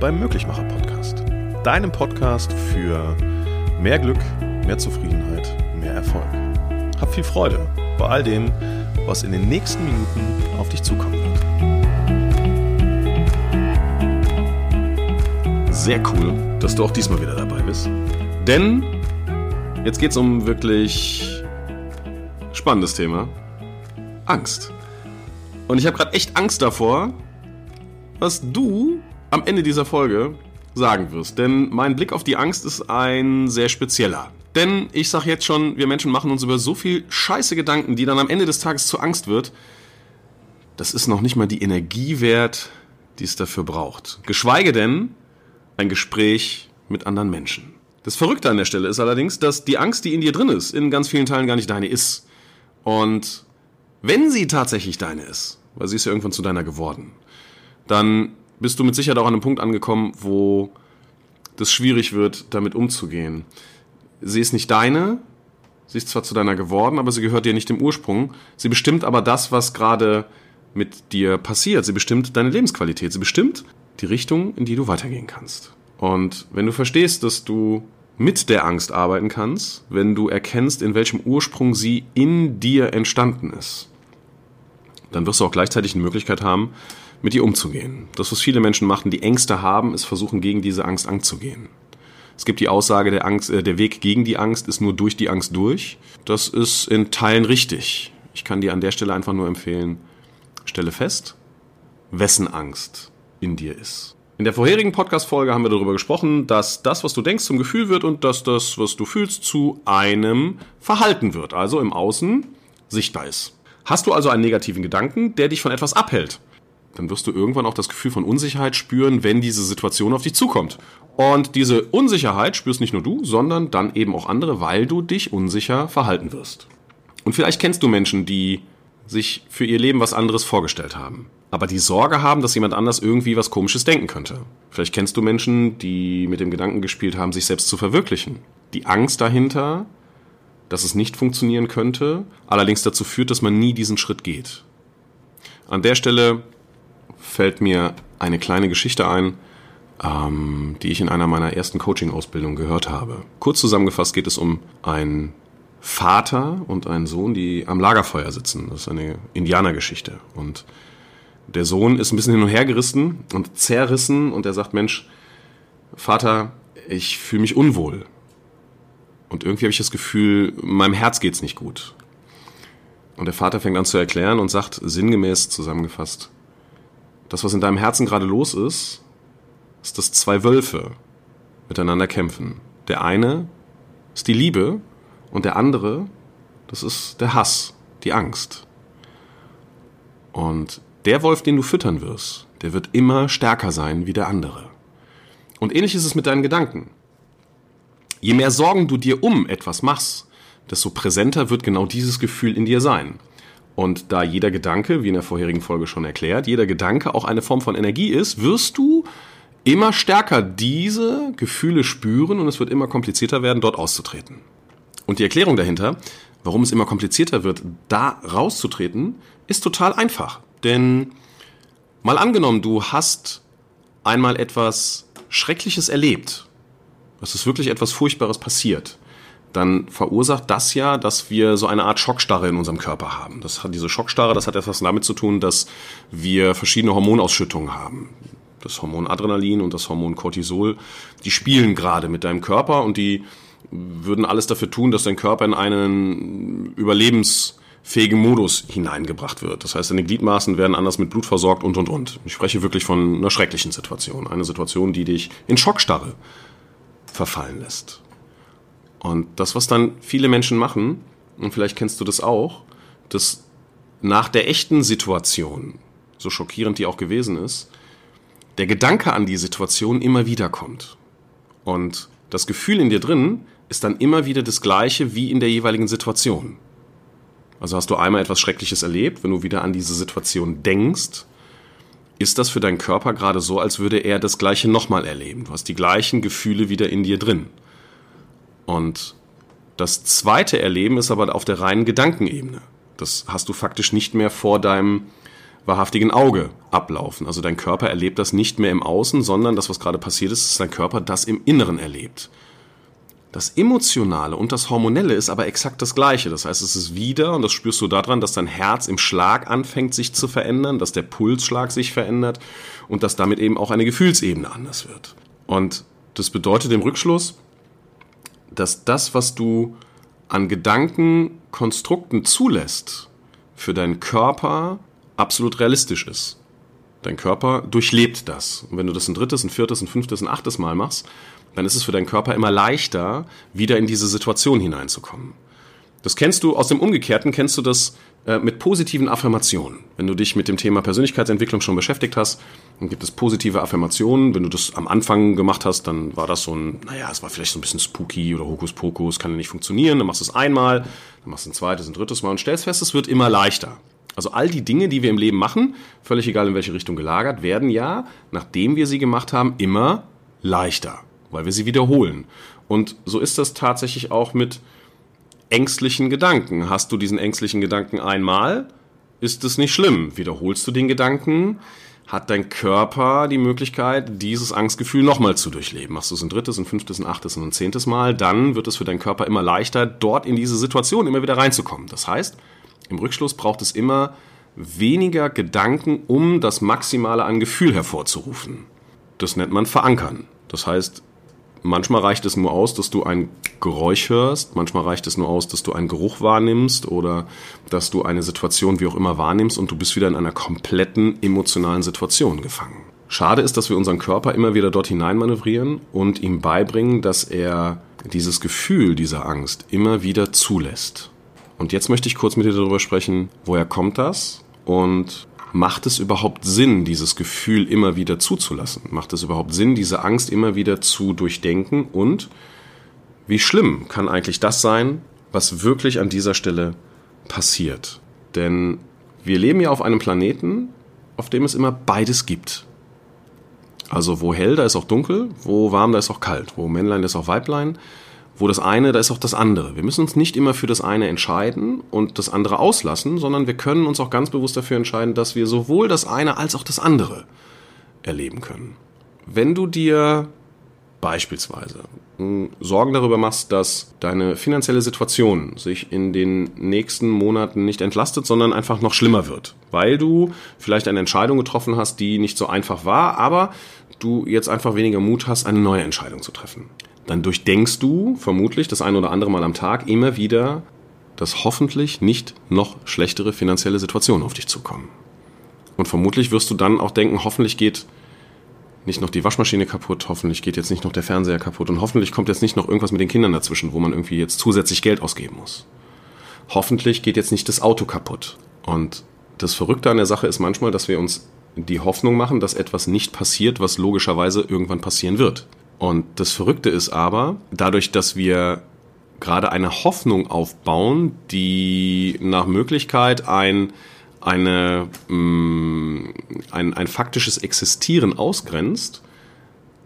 beim Möglichmacher Podcast. Deinem Podcast für mehr Glück, mehr Zufriedenheit, mehr Erfolg. Hab viel Freude bei all dem, was in den nächsten Minuten auf dich zukommen wird. Sehr cool, dass du auch diesmal wieder dabei bist. Denn jetzt geht es um wirklich spannendes Thema. Angst. Und ich habe gerade echt Angst davor, was du am Ende dieser Folge sagen wirst. Denn mein Blick auf die Angst ist ein sehr spezieller. Denn ich sag jetzt schon, wir Menschen machen uns über so viel scheiße Gedanken, die dann am Ende des Tages zur Angst wird. Das ist noch nicht mal die Energie wert, die es dafür braucht. Geschweige denn ein Gespräch mit anderen Menschen. Das Verrückte an der Stelle ist allerdings, dass die Angst, die in dir drin ist, in ganz vielen Teilen gar nicht deine ist. Und wenn sie tatsächlich deine ist, weil sie ist ja irgendwann zu deiner geworden, dann bist du mit Sicherheit auch an einem Punkt angekommen, wo das schwierig wird, damit umzugehen. Sie ist nicht deine, sie ist zwar zu deiner geworden, aber sie gehört dir nicht im Ursprung. Sie bestimmt aber das, was gerade mit dir passiert. Sie bestimmt deine Lebensqualität. Sie bestimmt die Richtung, in die du weitergehen kannst. Und wenn du verstehst, dass du mit der Angst arbeiten kannst, wenn du erkennst, in welchem Ursprung sie in dir entstanden ist, dann wirst du auch gleichzeitig eine Möglichkeit haben, mit ihr umzugehen. Das, was viele Menschen machen, die Ängste haben, ist versuchen, gegen diese Angst anzugehen. Es gibt die Aussage, der, Angst, äh, der Weg gegen die Angst ist nur durch die Angst durch. Das ist in Teilen richtig. Ich kann dir an der Stelle einfach nur empfehlen, stelle fest, wessen Angst in dir ist. In der vorherigen Podcast-Folge haben wir darüber gesprochen, dass das, was du denkst, zum Gefühl wird und dass das, was du fühlst, zu einem Verhalten wird, also im Außen sichtbar ist. Hast du also einen negativen Gedanken, der dich von etwas abhält, dann wirst du irgendwann auch das Gefühl von Unsicherheit spüren, wenn diese Situation auf dich zukommt. Und diese Unsicherheit spürst nicht nur du, sondern dann eben auch andere, weil du dich unsicher verhalten wirst. Und vielleicht kennst du Menschen, die sich für ihr Leben was anderes vorgestellt haben, aber die Sorge haben, dass jemand anders irgendwie was Komisches denken könnte. Vielleicht kennst du Menschen, die mit dem Gedanken gespielt haben, sich selbst zu verwirklichen. Die Angst dahinter, dass es nicht funktionieren könnte, allerdings dazu führt, dass man nie diesen Schritt geht. An der Stelle fällt mir eine kleine Geschichte ein, ähm, die ich in einer meiner ersten Coaching-Ausbildungen gehört habe. Kurz zusammengefasst geht es um einen Vater und einen Sohn, die am Lagerfeuer sitzen. Das ist eine Indianergeschichte. Und der Sohn ist ein bisschen hin und her gerissen und zerrissen und er sagt, Mensch, Vater, ich fühle mich unwohl. Und irgendwie habe ich das Gefühl, meinem Herz geht's nicht gut. Und der Vater fängt an zu erklären und sagt sinngemäß zusammengefasst, das, was in deinem Herzen gerade los ist, ist, dass zwei Wölfe miteinander kämpfen. Der eine ist die Liebe und der andere, das ist der Hass, die Angst. Und der Wolf, den du füttern wirst, der wird immer stärker sein wie der andere. Und ähnlich ist es mit deinen Gedanken. Je mehr Sorgen du dir um etwas machst, desto präsenter wird genau dieses Gefühl in dir sein. Und da jeder Gedanke, wie in der vorherigen Folge schon erklärt, jeder Gedanke auch eine Form von Energie ist, wirst du immer stärker diese Gefühle spüren und es wird immer komplizierter werden, dort auszutreten. Und die Erklärung dahinter, warum es immer komplizierter wird, da rauszutreten, ist total einfach. Denn mal angenommen, du hast einmal etwas Schreckliches erlebt. Es ist wirklich etwas Furchtbares passiert dann verursacht das ja, dass wir so eine Art Schockstarre in unserem Körper haben. Das hat diese Schockstarre, das hat etwas damit zu tun, dass wir verschiedene Hormonausschüttungen haben. Das Hormon Adrenalin und das Hormon Cortisol, die spielen gerade mit deinem Körper und die würden alles dafür tun, dass dein Körper in einen überlebensfähigen Modus hineingebracht wird. Das heißt, deine Gliedmaßen werden anders mit Blut versorgt und und und. Ich spreche wirklich von einer schrecklichen Situation. Eine Situation, die dich in Schockstarre verfallen lässt. Und das, was dann viele Menschen machen, und vielleicht kennst du das auch, dass nach der echten Situation, so schockierend die auch gewesen ist, der Gedanke an die Situation immer wieder kommt. Und das Gefühl in dir drin ist dann immer wieder das gleiche wie in der jeweiligen Situation. Also hast du einmal etwas Schreckliches erlebt, wenn du wieder an diese Situation denkst, ist das für deinen Körper gerade so, als würde er das gleiche nochmal erleben. Du hast die gleichen Gefühle wieder in dir drin. Und das zweite Erleben ist aber auf der reinen Gedankenebene. Das hast du faktisch nicht mehr vor deinem wahrhaftigen Auge ablaufen. Also dein Körper erlebt das nicht mehr im Außen, sondern das, was gerade passiert ist, ist dein Körper das im Inneren erlebt. Das Emotionale und das Hormonelle ist aber exakt das Gleiche. Das heißt, es ist wieder, und das spürst du daran, dass dein Herz im Schlag anfängt sich zu verändern, dass der Pulsschlag sich verändert und dass damit eben auch eine Gefühlsebene anders wird. Und das bedeutet im Rückschluss, dass das, was du an Gedankenkonstrukten zulässt, für deinen Körper absolut realistisch ist. Dein Körper durchlebt das. Und wenn du das ein drittes, ein viertes, ein fünftes, ein achtes Mal machst, dann ist es für deinen Körper immer leichter, wieder in diese Situation hineinzukommen. Das kennst du aus dem Umgekehrten, kennst du das mit positiven Affirmationen. Wenn du dich mit dem Thema Persönlichkeitsentwicklung schon beschäftigt hast, dann gibt es positive Affirmationen. Wenn du das am Anfang gemacht hast, dann war das so ein, naja, es war vielleicht so ein bisschen spooky oder Hokuspokus, kann ja nicht funktionieren. Dann machst du es einmal, dann machst du ein zweites, ein drittes Mal und stellst fest, es wird immer leichter. Also all die Dinge, die wir im Leben machen, völlig egal in welche Richtung gelagert, werden ja, nachdem wir sie gemacht haben, immer leichter, weil wir sie wiederholen. Und so ist das tatsächlich auch mit ängstlichen Gedanken. Hast du diesen ängstlichen Gedanken einmal, ist es nicht schlimm. Wiederholst du den Gedanken, hat dein Körper die Möglichkeit, dieses Angstgefühl nochmal zu durchleben. Machst du es ein drittes, ein fünftes, ein achtes und ein zehntes Mal, dann wird es für deinen Körper immer leichter, dort in diese Situation immer wieder reinzukommen. Das heißt, im Rückschluss braucht es immer weniger Gedanken, um das Maximale an Gefühl hervorzurufen. Das nennt man verankern. Das heißt, manchmal reicht es nur aus, dass du ein Geräusch hörst, manchmal reicht es nur aus, dass du einen Geruch wahrnimmst oder dass du eine Situation wie auch immer wahrnimmst und du bist wieder in einer kompletten emotionalen Situation gefangen. Schade ist, dass wir unseren Körper immer wieder dort hineinmanövrieren und ihm beibringen, dass er dieses Gefühl dieser Angst immer wieder zulässt. Und jetzt möchte ich kurz mit dir darüber sprechen, woher kommt das und macht es überhaupt Sinn, dieses Gefühl immer wieder zuzulassen? Macht es überhaupt Sinn, diese Angst immer wieder zu durchdenken? Und wie schlimm kann eigentlich das sein, was wirklich an dieser Stelle passiert? Denn wir leben ja auf einem Planeten, auf dem es immer beides gibt. Also wo hell, da ist auch dunkel, wo warm, da ist auch kalt, wo Männlein, da ist auch Weiblein, wo das eine, da ist auch das andere. Wir müssen uns nicht immer für das eine entscheiden und das andere auslassen, sondern wir können uns auch ganz bewusst dafür entscheiden, dass wir sowohl das eine als auch das andere erleben können. Wenn du dir beispielsweise hm, Sorgen darüber machst, dass deine finanzielle Situation sich in den nächsten Monaten nicht entlastet, sondern einfach noch schlimmer wird, weil du vielleicht eine Entscheidung getroffen hast, die nicht so einfach war, aber du jetzt einfach weniger Mut hast, eine neue Entscheidung zu treffen dann durchdenkst du vermutlich das ein oder andere Mal am Tag immer wieder, dass hoffentlich nicht noch schlechtere finanzielle Situationen auf dich zukommen. Und vermutlich wirst du dann auch denken, hoffentlich geht nicht noch die Waschmaschine kaputt, hoffentlich geht jetzt nicht noch der Fernseher kaputt und hoffentlich kommt jetzt nicht noch irgendwas mit den Kindern dazwischen, wo man irgendwie jetzt zusätzlich Geld ausgeben muss. Hoffentlich geht jetzt nicht das Auto kaputt. Und das Verrückte an der Sache ist manchmal, dass wir uns die Hoffnung machen, dass etwas nicht passiert, was logischerweise irgendwann passieren wird. Und das Verrückte ist aber, dadurch, dass wir gerade eine Hoffnung aufbauen, die nach Möglichkeit ein, eine, mh, mm, ein, ein faktisches Existieren ausgrenzt,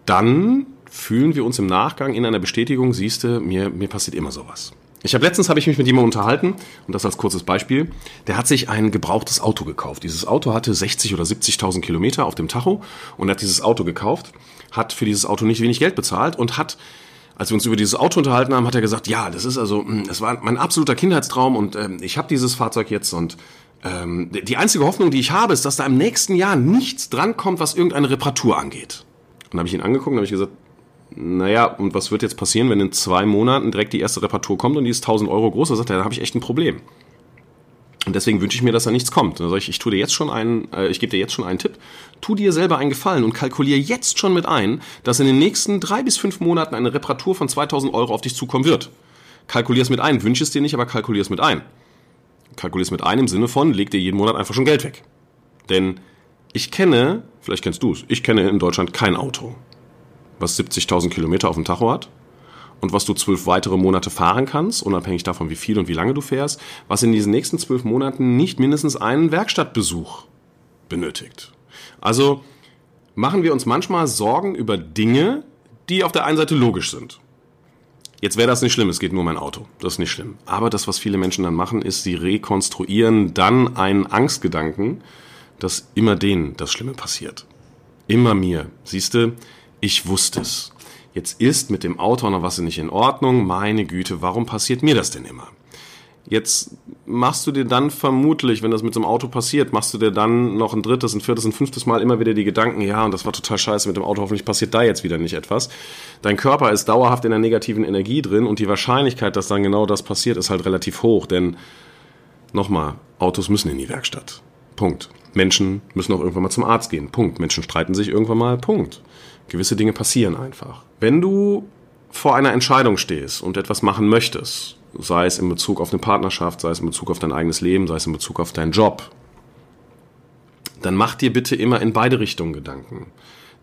dann fühlen wir uns im Nachgang in einer Bestätigung, siehste, mir, mir passiert immer sowas. Ich habe letztens habe ich mich mit jemandem unterhalten und das als kurzes Beispiel. Der hat sich ein gebrauchtes Auto gekauft. Dieses Auto hatte 60 oder 70.000 Kilometer auf dem Tacho und hat dieses Auto gekauft, hat für dieses Auto nicht wenig Geld bezahlt und hat als wir uns über dieses Auto unterhalten haben, hat er gesagt, ja, das ist also, das hm, war mein absoluter Kindheitstraum und ähm, ich habe dieses Fahrzeug jetzt und ähm, die einzige Hoffnung, die ich habe, ist, dass da im nächsten Jahr nichts drankommt, was irgendeine Reparatur angeht. Und habe ich ihn angeguckt und habe ich gesagt, naja, und was wird jetzt passieren, wenn in zwei Monaten direkt die erste Reparatur kommt und die ist 1000 Euro groß? Da sagt er, da habe ich echt ein Problem. Und deswegen wünsche ich mir, dass da nichts kommt. Also ich, ich tue dir jetzt schon einen, äh, ich gebe dir jetzt schon einen Tipp. Tu dir selber einen Gefallen und kalkuliere jetzt schon mit ein, dass in den nächsten drei bis fünf Monaten eine Reparatur von 2000 Euro auf dich zukommen wird. Kalkulier es mit ein. Wünsche es dir nicht, aber kalkulier es mit ein. Kalkulier es mit ein im Sinne von, leg dir jeden Monat einfach schon Geld weg. Denn ich kenne, vielleicht kennst du es, ich kenne in Deutschland kein Auto, was 70.000 Kilometer auf dem Tacho hat und was du zwölf weitere Monate fahren kannst, unabhängig davon, wie viel und wie lange du fährst, was in diesen nächsten zwölf Monaten nicht mindestens einen Werkstattbesuch benötigt. Also machen wir uns manchmal Sorgen über Dinge, die auf der einen Seite logisch sind. Jetzt wäre das nicht schlimm, es geht nur um mein Auto. Das ist nicht schlimm. Aber das, was viele Menschen dann machen, ist, sie rekonstruieren dann einen Angstgedanken, dass immer denen das Schlimme passiert. Immer mir. Siehste, ich wusste es. Jetzt ist mit dem Auto noch was nicht in Ordnung. Meine Güte, warum passiert mir das denn immer? Jetzt machst du dir dann vermutlich, wenn das mit so einem Auto passiert, machst du dir dann noch ein drittes, ein viertes, ein fünftes Mal immer wieder die Gedanken, ja, und das war total scheiße mit dem Auto, hoffentlich passiert da jetzt wieder nicht etwas. Dein Körper ist dauerhaft in der negativen Energie drin und die Wahrscheinlichkeit, dass dann genau das passiert, ist halt relativ hoch, denn nochmal, Autos müssen in die Werkstatt. Punkt. Menschen müssen auch irgendwann mal zum Arzt gehen. Punkt. Menschen streiten sich irgendwann mal. Punkt. Gewisse Dinge passieren einfach. Wenn du vor einer Entscheidung stehst und etwas machen möchtest, sei es in Bezug auf eine Partnerschaft, sei es in Bezug auf dein eigenes Leben, sei es in Bezug auf deinen Job, dann mach dir bitte immer in beide Richtungen Gedanken.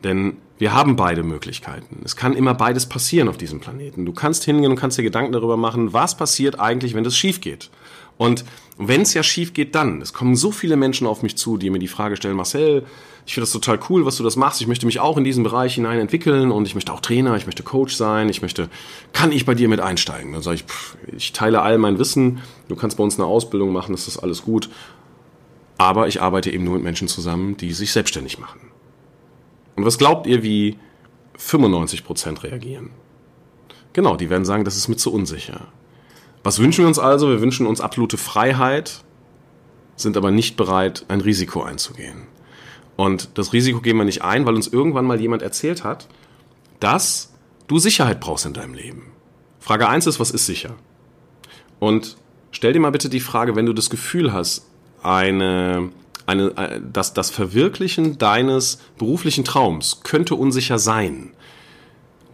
Denn wir haben beide Möglichkeiten. Es kann immer beides passieren auf diesem Planeten. Du kannst hingehen und kannst dir Gedanken darüber machen, was passiert eigentlich, wenn das schief geht. Und wenn es ja schief geht, dann. Es kommen so viele Menschen auf mich zu, die mir die Frage stellen, Marcel, ich finde das total cool, was du das machst. Ich möchte mich auch in diesen Bereich hinein entwickeln und ich möchte auch Trainer, ich möchte Coach sein, ich möchte, kann ich bei dir mit einsteigen? Dann sage ich, pff, ich teile all mein Wissen, du kannst bei uns eine Ausbildung machen, das ist alles gut. Aber ich arbeite eben nur mit Menschen zusammen, die sich selbstständig machen. Und was glaubt ihr, wie 95 Prozent reagieren? Genau, die werden sagen, das ist mir zu unsicher. Was wünschen wir uns also? Wir wünschen uns absolute Freiheit, sind aber nicht bereit, ein Risiko einzugehen. Und das Risiko gehen wir nicht ein, weil uns irgendwann mal jemand erzählt hat, dass du Sicherheit brauchst in deinem Leben. Frage 1 ist, was ist sicher? Und stell dir mal bitte die Frage, wenn du das Gefühl hast, eine, eine, äh, dass das Verwirklichen deines beruflichen Traums könnte unsicher sein,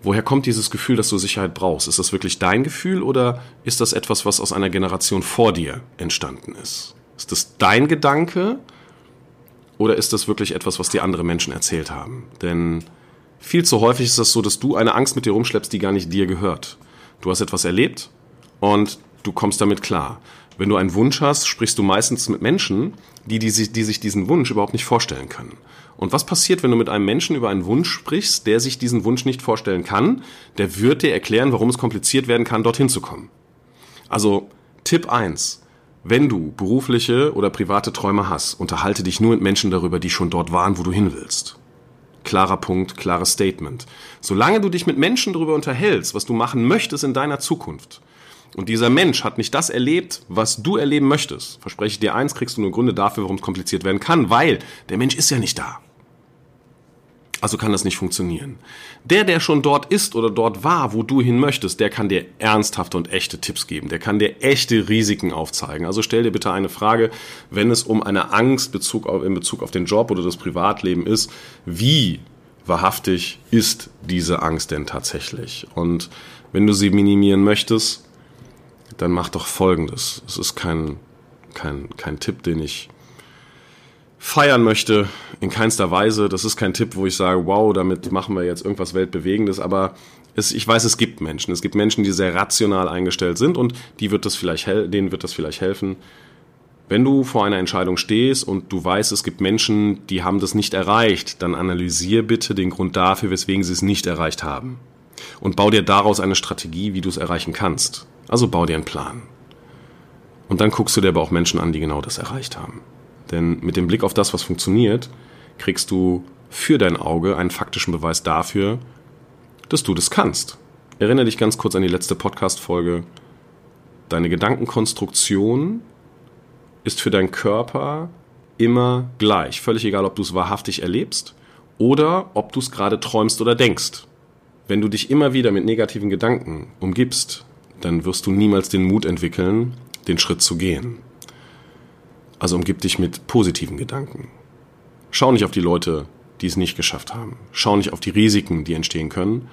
Woher kommt dieses Gefühl, dass du Sicherheit brauchst? Ist das wirklich dein Gefühl oder ist das etwas, was aus einer Generation vor dir entstanden ist? Ist das dein Gedanke oder ist das wirklich etwas, was dir andere Menschen erzählt haben? Denn viel zu häufig ist das so, dass du eine Angst mit dir rumschleppst, die gar nicht dir gehört. Du hast etwas erlebt und du kommst damit klar. Wenn du einen Wunsch hast, sprichst du meistens mit Menschen, die, die, die sich diesen Wunsch überhaupt nicht vorstellen können. Und was passiert, wenn du mit einem Menschen über einen Wunsch sprichst, der sich diesen Wunsch nicht vorstellen kann? Der wird dir erklären, warum es kompliziert werden kann, dorthin zu kommen. Also Tipp eins: Wenn du berufliche oder private Träume hast, unterhalte dich nur mit Menschen darüber, die schon dort waren, wo du hin willst. Klarer Punkt, klares Statement. Solange du dich mit Menschen darüber unterhältst, was du machen möchtest in deiner Zukunft, und dieser Mensch hat nicht das erlebt, was du erleben möchtest, verspreche ich dir eins, kriegst du nur Gründe dafür, warum es kompliziert werden kann, weil der Mensch ist ja nicht da. Also kann das nicht funktionieren. Der, der schon dort ist oder dort war, wo du hin möchtest, der kann dir ernsthafte und echte Tipps geben. Der kann dir echte Risiken aufzeigen. Also stell dir bitte eine Frage, wenn es um eine Angst Bezug auf, in Bezug auf den Job oder das Privatleben ist, wie wahrhaftig ist diese Angst denn tatsächlich? Und wenn du sie minimieren möchtest, dann mach doch Folgendes. Es ist kein, kein, kein Tipp, den ich feiern möchte, in keinster Weise. Das ist kein Tipp, wo ich sage, wow, damit machen wir jetzt irgendwas Weltbewegendes, aber es, ich weiß, es gibt Menschen. Es gibt Menschen, die sehr rational eingestellt sind und die wird das vielleicht denen wird das vielleicht helfen. Wenn du vor einer Entscheidung stehst und du weißt, es gibt Menschen, die haben das nicht erreicht, dann analysier bitte den Grund dafür, weswegen sie es nicht erreicht haben. Und bau dir daraus eine Strategie, wie du es erreichen kannst. Also bau dir einen Plan. Und dann guckst du dir aber auch Menschen an, die genau das erreicht haben. Denn mit dem Blick auf das, was funktioniert, kriegst du für dein Auge einen faktischen Beweis dafür, dass du das kannst. Erinnere dich ganz kurz an die letzte Podcast-Folge. Deine Gedankenkonstruktion ist für deinen Körper immer gleich. Völlig egal, ob du es wahrhaftig erlebst oder ob du es gerade träumst oder denkst. Wenn du dich immer wieder mit negativen Gedanken umgibst, dann wirst du niemals den Mut entwickeln, den Schritt zu gehen. Also umgib dich mit positiven Gedanken. Schau nicht auf die Leute, die es nicht geschafft haben. Schau nicht auf die Risiken, die entstehen können,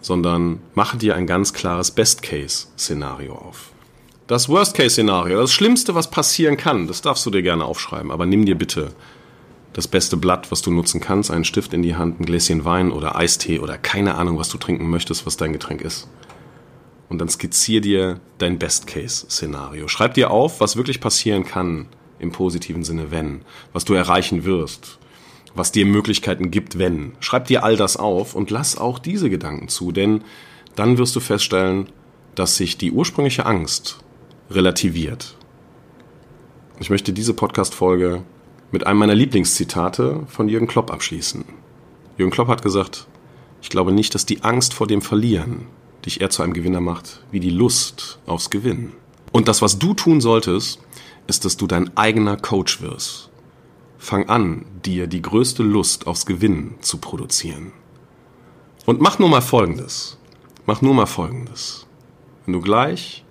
sondern mache dir ein ganz klares Best-Case-Szenario auf. Das Worst-Case-Szenario, das Schlimmste, was passieren kann, das darfst du dir gerne aufschreiben, aber nimm dir bitte das beste Blatt, was du nutzen kannst, einen Stift in die Hand, ein Gläschen Wein oder Eistee oder keine Ahnung, was du trinken möchtest, was dein Getränk ist und dann skizzier dir dein Best-Case-Szenario. Schreib dir auf, was wirklich passieren kann im positiven Sinne, wenn, was du erreichen wirst, was dir Möglichkeiten gibt, wenn. Schreib dir all das auf und lass auch diese Gedanken zu, denn dann wirst du feststellen, dass sich die ursprüngliche Angst relativiert. Ich möchte diese Podcast-Folge mit einem meiner Lieblingszitate von Jürgen Klopp abschließen. Jürgen Klopp hat gesagt, ich glaube nicht, dass die Angst vor dem Verlieren dich eher zu einem Gewinner macht, wie die Lust aufs Gewinnen. Und das, was du tun solltest, ist, dass du dein eigener Coach wirst. Fang an, dir die größte Lust aufs Gewinnen zu produzieren. Und mach nur mal Folgendes. Mach nur mal Folgendes. Wenn du gleich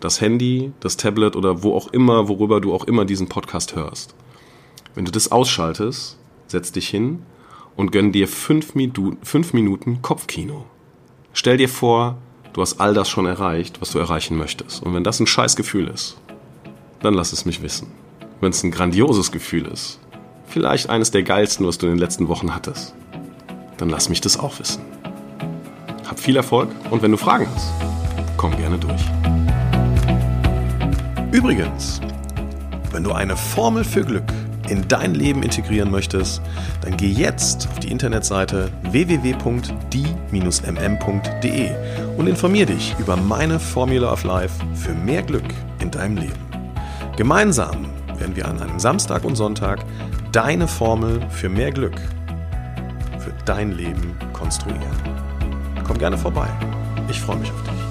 das Handy, das Tablet oder wo auch immer, worüber du auch immer diesen Podcast hörst, wenn du das ausschaltest, setz dich hin und gönn dir fünf, Minuten, fünf Minuten Kopfkino. Stell dir vor, du hast all das schon erreicht, was du erreichen möchtest. Und wenn das ein scheiß Gefühl ist, dann lass es mich wissen. Wenn es ein grandioses Gefühl ist, vielleicht eines der geilsten, was du in den letzten Wochen hattest, dann lass mich das auch wissen. Hab viel Erfolg und wenn du Fragen hast, komm gerne durch. Übrigens, wenn du eine Formel für Glück in dein Leben integrieren möchtest, dann geh jetzt auf die Internetseite www.die-mm.de und informier dich über meine Formula of Life für mehr Glück in deinem Leben. Gemeinsam werden wir an einem Samstag und Sonntag deine Formel für mehr Glück für dein Leben konstruieren. Komm gerne vorbei. Ich freue mich auf dich.